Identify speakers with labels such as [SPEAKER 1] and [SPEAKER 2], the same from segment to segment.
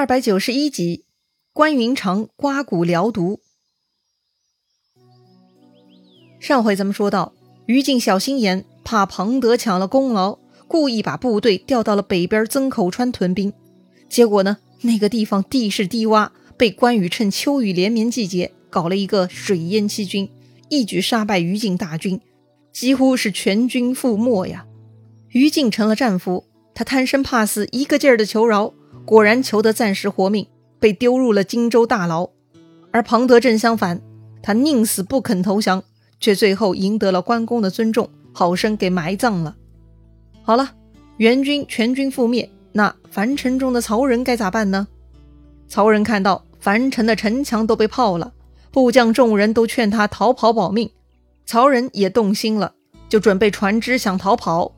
[SPEAKER 1] 二百九十一集，关云长刮骨疗毒。上回咱们说到，于禁小心眼，怕庞德抢了功劳，故意把部队调到了北边曾口川屯兵。结果呢，那个地方地势低洼，被关羽趁秋雨连绵季节搞了一个水淹七军，一举杀败于禁大军，几乎是全军覆没呀。于禁成了战俘，他贪生怕死，一个劲儿的求饶。果然求得暂时活命，被丢入了荆州大牢。而庞德正相反，他宁死不肯投降，却最后赢得了关公的尊重，好生给埋葬了。好了，援军全军覆灭，那樊城中的曹仁该咋办呢？曹仁看到樊城的城墙都被炮了，部将众人都劝他逃跑保命，曹仁也动心了，就准备船只想逃跑，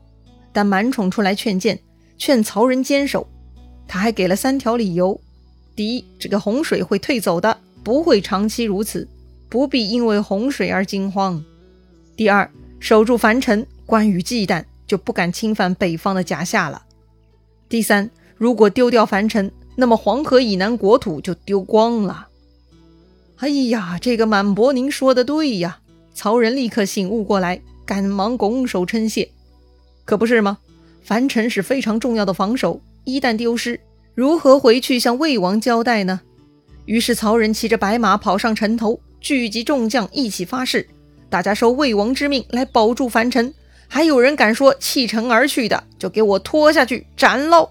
[SPEAKER 1] 但满宠出来劝谏，劝曹仁坚守。他还给了三条理由：第一，这个洪水会退走的，不会长期如此，不必因为洪水而惊慌；第二，守住樊城，关羽忌惮，就不敢侵犯北方的甲夏了；第三，如果丢掉樊城，那么黄河以南国土就丢光了。哎呀，这个满伯，您说的对呀！曹仁立刻醒悟过来，赶忙拱手称谢。可不是吗？樊城是非常重要的防守。一旦丢失，如何回去向魏王交代呢？于是曹仁骑着白马跑上城头，聚集众将一起发誓：大家受魏王之命来保住樊城。还有人敢说弃城而去的，就给我拖下去斩喽！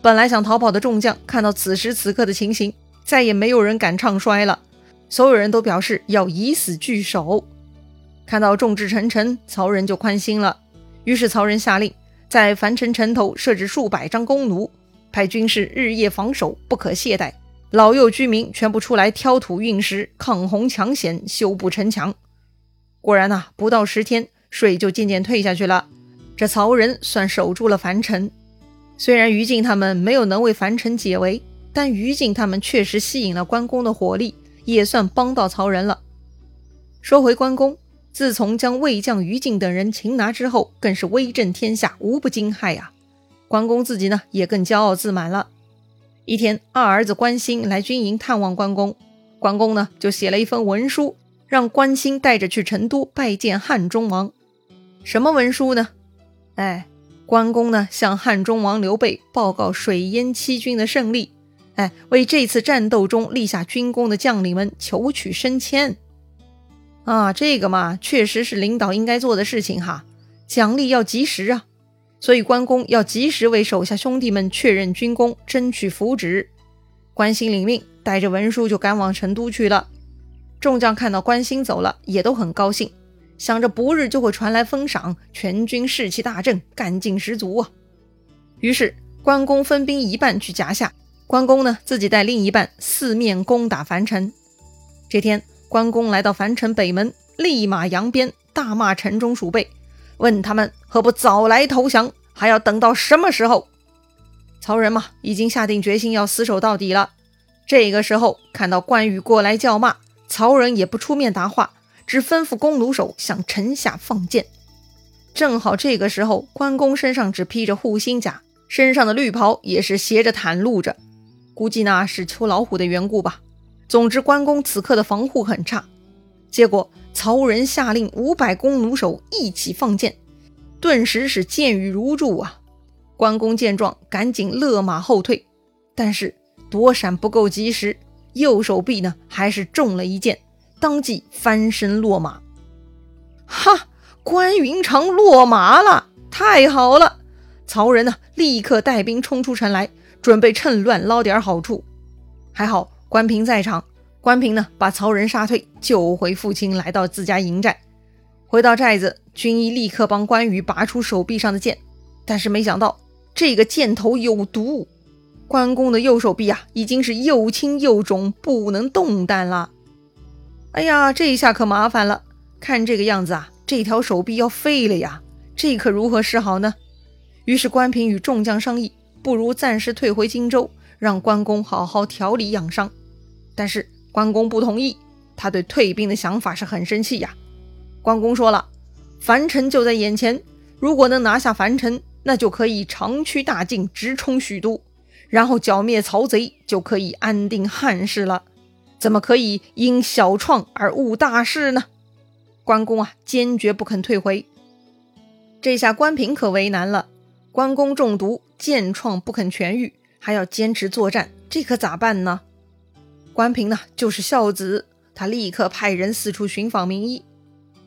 [SPEAKER 1] 本来想逃跑的众将看到此时此刻的情形，再也没有人敢唱衰了。所有人都表示要以死拒守。看到众志成城，曹仁就宽心了。于是曹仁下令。在樊城城头设置数百张弓弩，派军士日夜防守，不可懈怠。老幼居民全部出来挑土运石，抗洪抢险，修补城墙。果然呐，不到十天，水就渐渐退下去了。这曹仁算守住了樊城。虽然于禁他们没有能为樊城解围，但于禁他们确实吸引了关公的火力，也算帮到曹仁了。说回关公。自从将魏将于禁等人擒拿之后，更是威震天下，无不惊骇呀。关公自己呢，也更骄傲自满了。一天，二儿子关兴来军营探望关公，关公呢就写了一封文书，让关兴带着去成都拜见汉中王。什么文书呢？哎，关公呢向汉中王刘备报告水淹七军的胜利，哎，为这次战斗中立下军功的将领们求取升迁。啊，这个嘛，确实是领导应该做的事情哈，奖励要及时啊，所以关公要及时为手下兄弟们确认军功，争取福祉。关兴领命，带着文书就赶往成都去了。众将看到关兴走了，也都很高兴，想着不日就会传来封赏，全军士气大振，干劲十足啊。于是关公分兵一半去夹下，关公呢自己带另一半四面攻打樊城。这天。关公来到樊城北门，立马扬鞭，大骂城中鼠辈，问他们何不早来投降，还要等到什么时候？曹仁嘛，已经下定决心要死守到底了。这个时候看到关羽过来叫骂，曹仁也不出面答话，只吩咐弓弩手向城下放箭。正好这个时候，关公身上只披着护心甲，身上的绿袍也是斜着袒露着，估计那是秋老虎的缘故吧。总之，关公此刻的防护很差。结果，曹仁下令五百弓弩手一起放箭，顿时是箭雨如注啊！关公见状，赶紧勒马后退，但是躲闪不够及时，右手臂呢还是中了一箭，当即翻身落马。哈！关云长落马了，太好了！曹仁呢，立刻带兵冲出城来，准备趁乱捞点好处。还好。关平在场，关平呢把曹仁杀退，救回父亲，来到自家营寨。回到寨子，军医立刻帮关羽拔出手臂上的剑，但是没想到这个箭头有毒，关公的右手臂啊已经是又青又肿，不能动弹了。哎呀，这一下可麻烦了，看这个样子啊，这条手臂要废了呀，这可如何是好呢？于是关平与众将商议，不如暂时退回荆州，让关公好好调理养伤。但是关公不同意，他对退兵的想法是很生气呀。关公说了：“樊城就在眼前，如果能拿下樊城，那就可以长驱大进，直冲许都，然后剿灭曹贼，就可以安定汉室了。怎么可以因小创而误大事呢？关公啊，坚决不肯退回。这下关平可为难了。关公中毒，剑创不肯痊愈，还要坚持作战，这可咋办呢？关平呢，就是孝子，他立刻派人四处寻访名医。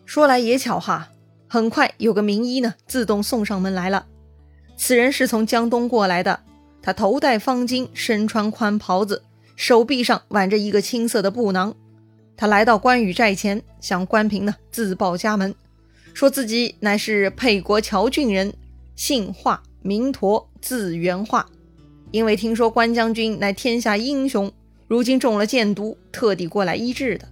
[SPEAKER 1] 说来也巧哈，很快有个名医呢，自动送上门来了。此人是从江东过来的，他头戴方巾，身穿宽袍子，手臂上挽着一个青色的布囊。他来到关羽寨前，向关平呢自报家门，说自己乃是沛国谯郡人。姓华，名佗，字元化。因为听说关将军乃天下英雄，如今中了箭毒，特地过来医治的。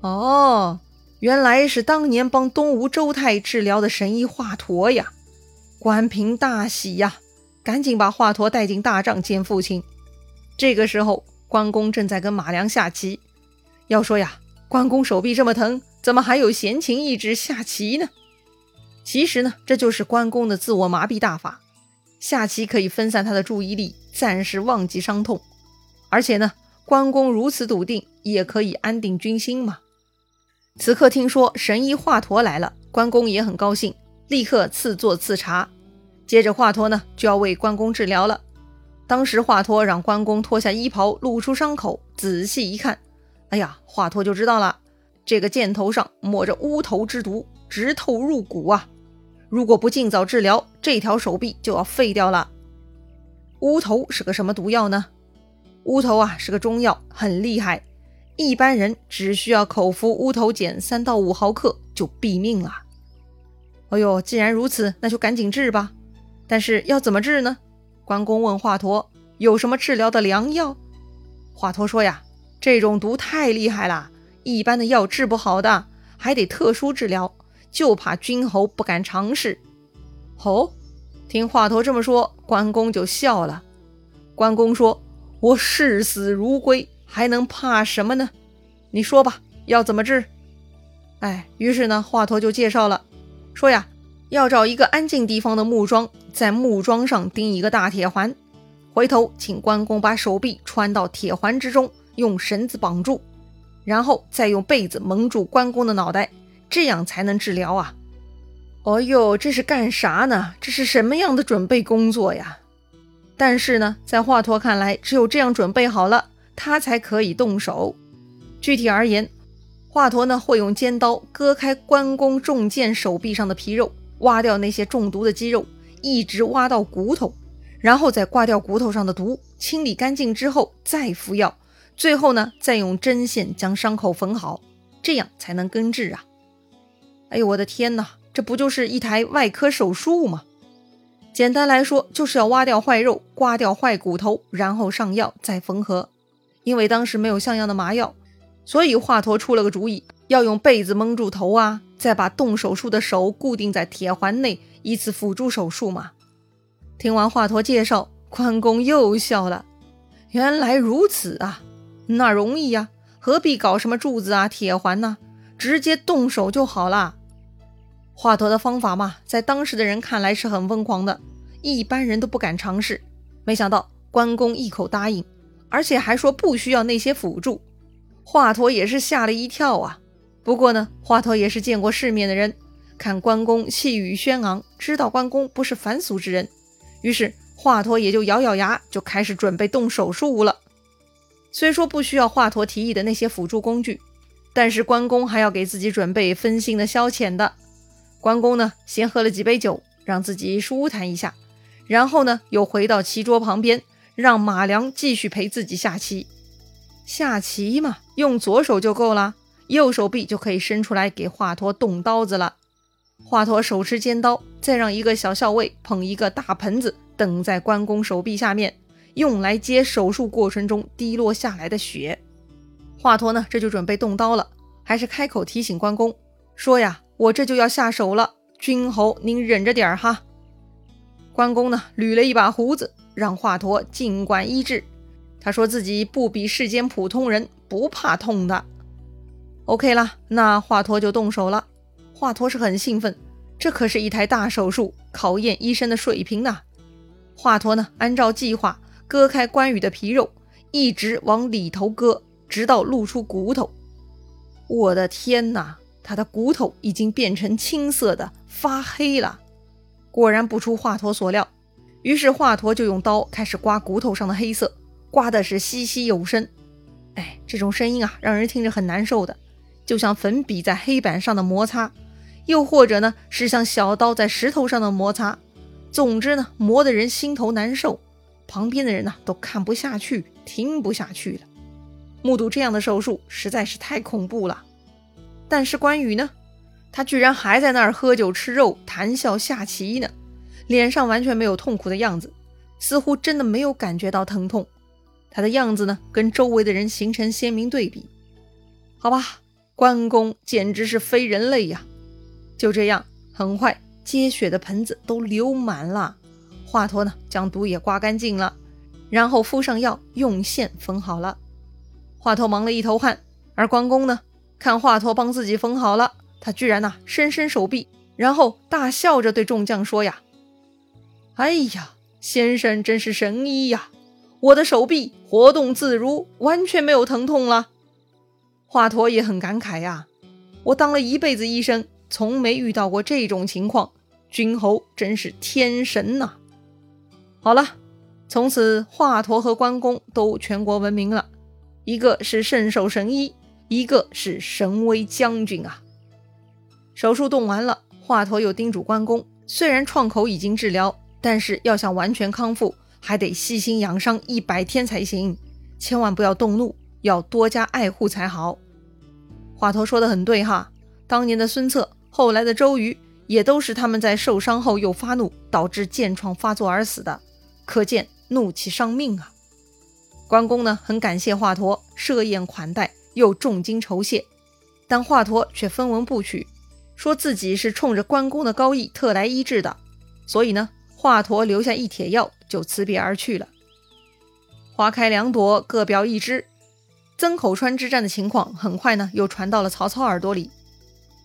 [SPEAKER 1] 哦，原来是当年帮东吴周泰治疗的神医华佗呀！关平大喜呀，赶紧把华佗带进大帐见父亲。这个时候，关公正在跟马良下棋。要说呀，关公手臂这么疼，怎么还有闲情逸致下棋呢？其实呢，这就是关公的自我麻痹大法，下棋可以分散他的注意力，暂时忘记伤痛。而且呢，关公如此笃定，也可以安定军心嘛。此刻听说神医华佗来了，关公也很高兴，立刻赐座赐茶。接着华佗呢就要为关公治疗了。当时华佗让关公脱下衣袍，露出伤口，仔细一看，哎呀，华佗就知道了，这个箭头上抹着乌头之毒。直透入骨啊！如果不尽早治疗，这条手臂就要废掉了。乌头是个什么毒药呢？乌头啊是个中药，很厉害。一般人只需要口服乌头碱三到五毫克就毙命了。哎呦，既然如此，那就赶紧治吧。但是要怎么治呢？关公问华佗有什么治疗的良药。华佗说呀，这种毒太厉害了，一般的药治不好的，还得特殊治疗。就怕君侯不敢尝试。哦，听华佗这么说，关公就笑了。关公说：“我视死如归，还能怕什么呢？你说吧，要怎么治？”哎，于是呢，华佗就介绍了，说呀，要找一个安静地方的木桩，在木桩上钉一个大铁环，回头请关公把手臂穿到铁环之中，用绳子绑住，然后再用被子蒙住关公的脑袋。这样才能治疗啊！哦呦，这是干啥呢？这是什么样的准备工作呀？但是呢，在华佗看来，只有这样准备好了，他才可以动手。具体而言，华佗呢会用尖刀割开关公中箭手臂上的皮肉，挖掉那些中毒的肌肉，一直挖到骨头，然后再刮掉骨头上的毒，清理干净之后再服药，最后呢再用针线将伤口缝好，这样才能根治啊！哎呦，我的天哪！这不就是一台外科手术吗？简单来说，就是要挖掉坏肉，刮掉坏骨头，然后上药再缝合。因为当时没有像样的麻药，所以华佗出了个主意，要用被子蒙住头啊，再把动手术的手固定在铁环内，以此辅助手术嘛。听完华佗介绍，关公又笑了。原来如此啊，那容易呀，何必搞什么柱子啊、铁环呢？直接动手就好了。华佗的方法嘛，在当时的人看来是很疯狂的，一般人都不敢尝试。没想到关公一口答应，而且还说不需要那些辅助。华佗也是吓了一跳啊。不过呢，华佗也是见过世面的人，看关公气宇轩昂，知道关公不是凡俗之人，于是华佗也就咬咬牙，就开始准备动手术了。虽说不需要华佗提议的那些辅助工具，但是关公还要给自己准备分心的消遣的。关公呢，先喝了几杯酒，让自己舒坦一下，然后呢，又回到棋桌旁边，让马良继续陪自己下棋。下棋嘛，用左手就够了，右手臂就可以伸出来给华佗动刀子了。华佗手持尖刀，再让一个小校尉捧一个大盆子，等在关公手臂下面，用来接手术过程中滴落下来的血。华佗呢，这就准备动刀了，还是开口提醒关公说呀。我这就要下手了，君侯您忍着点儿哈。关公呢，捋了一把胡子，让华佗尽管医治。他说自己不比世间普通人，不怕痛的。OK 了，那华佗就动手了。华佗是很兴奋，这可是一台大手术，考验医生的水平呐。华佗呢，按照计划割开关羽的皮肉，一直往里头割，直到露出骨头。我的天哪，他的骨头已经变成青色的，发黑了。果然不出华佗所料，于是华佗就用刀开始刮骨头上的黑色，刮的是稀稀有声。哎，这种声音啊，让人听着很难受的，就像粉笔在黑板上的摩擦，又或者呢，是像小刀在石头上的摩擦。总之呢，磨得人心头难受，旁边的人呢都看不下去，听不下去了。目睹这样的手术实在是太恐怖了。但是关羽呢，他居然还在那儿喝酒吃肉，谈笑下棋呢，脸上完全没有痛苦的样子，似乎真的没有感觉到疼痛。他的样子呢，跟周围的人形成鲜明对比。好吧，关公简直是非人类呀！就这样，很快接血的盆子都流满了。华佗呢，将毒也刮干净了，然后敷上药，用线缝好了。华佗忙了一头汗，而关公呢，看华佗帮自己缝好了，他居然呐伸伸手臂，然后大笑着对众将说：“呀，哎呀，先生真是神医呀！”我的手臂活动自如，完全没有疼痛了。华佗也很感慨呀，我当了一辈子医生，从没遇到过这种情况。君侯真是天神呐！好了，从此华佗和关公都全国闻名了，一个是圣手神医，一个是神威将军啊。手术动完了，华佗又叮嘱关公，虽然创口已经治疗，但是要想完全康复。还得细心养伤一百天才行，千万不要动怒，要多加爱护才好。华佗说的很对哈，当年的孙策，后来的周瑜，也都是他们在受伤后又发怒，导致箭疮发作而死的。可见怒气伤命啊！关公呢，很感谢华佗设宴款待，又重金酬谢，但华佗却分文不取，说自己是冲着关公的高义特来医治的，所以呢。华佗留下一帖药，就辞别而去了。花开两朵，各表一枝。曾口川之战的情况很快呢，又传到了曹操耳朵里。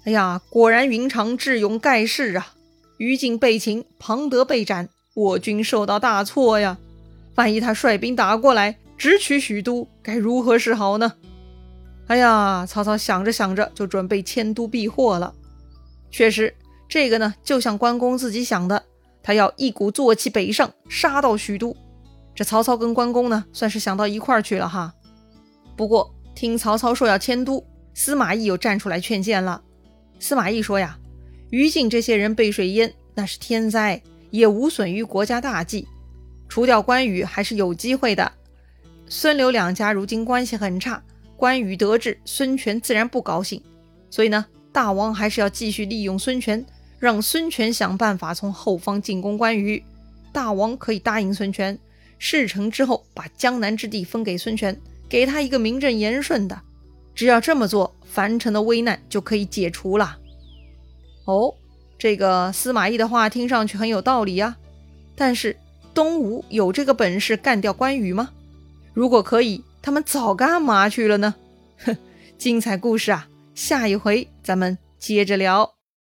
[SPEAKER 1] 哎呀，果然云长智勇盖世啊！于禁被擒，庞德被斩，我军受到大挫呀！万一他率兵打过来，直取许都，该如何是好呢？哎呀，曹操想着想着，就准备迁都避祸了。确实，这个呢，就像关公自己想的。他要一鼓作气北上，杀到许都。这曹操跟关公呢，算是想到一块儿去了哈。不过听曹操说要迁都，司马懿又站出来劝谏了。司马懿说呀：“于禁这些人被水淹，那是天灾，也无损于国家大计。除掉关羽还是有机会的。孙刘两家如今关系很差，关羽得志，孙权自然不高兴。所以呢，大王还是要继续利用孙权。”让孙权想办法从后方进攻关羽，大王可以答应孙权，事成之后把江南之地分给孙权，给他一个名正言顺的。只要这么做，樊城的危难就可以解除了。哦，这个司马懿的话听上去很有道理呀。但是东吴有这个本事干掉关羽吗？如果可以，他们早干嘛去了呢？哼，精彩故事啊，下一回咱们接着聊。